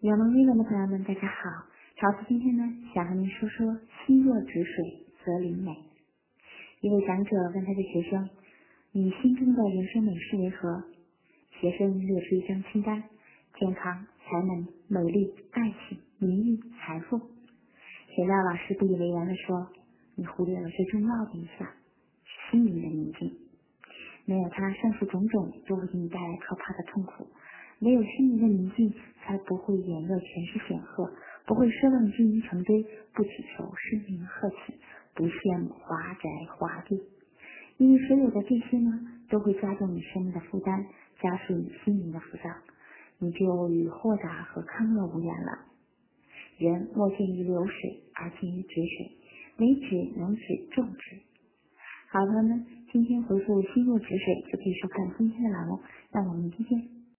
有梦日文的朋友们，大家好。桃子今天呢，想和您说说“心若止水，则灵美”。一位讲者问他的学生：“你心中的人生美是为何？”学生列出一张清单：健康、才能、美丽、爱情、名誉、财富。谁料老师不以为然的说：“你忽略了最重要的一项，心灵的宁静。没有它，上述种种都会给你带来可怕的痛苦。”没有心灵的宁静，才不会眼热权势显赫，不会奢望金银成堆，不祈求声名鹤起，不羡慕华宅华地。因为所有的这些呢，都会加重你生命的负担，加速你心灵的浮躁，你就与豁达和康乐无缘了。人莫见于流水，而见于止水。唯止能止众止。好，朋友们，今天回复心若止水就可以收看今天的栏目，那我们明天见。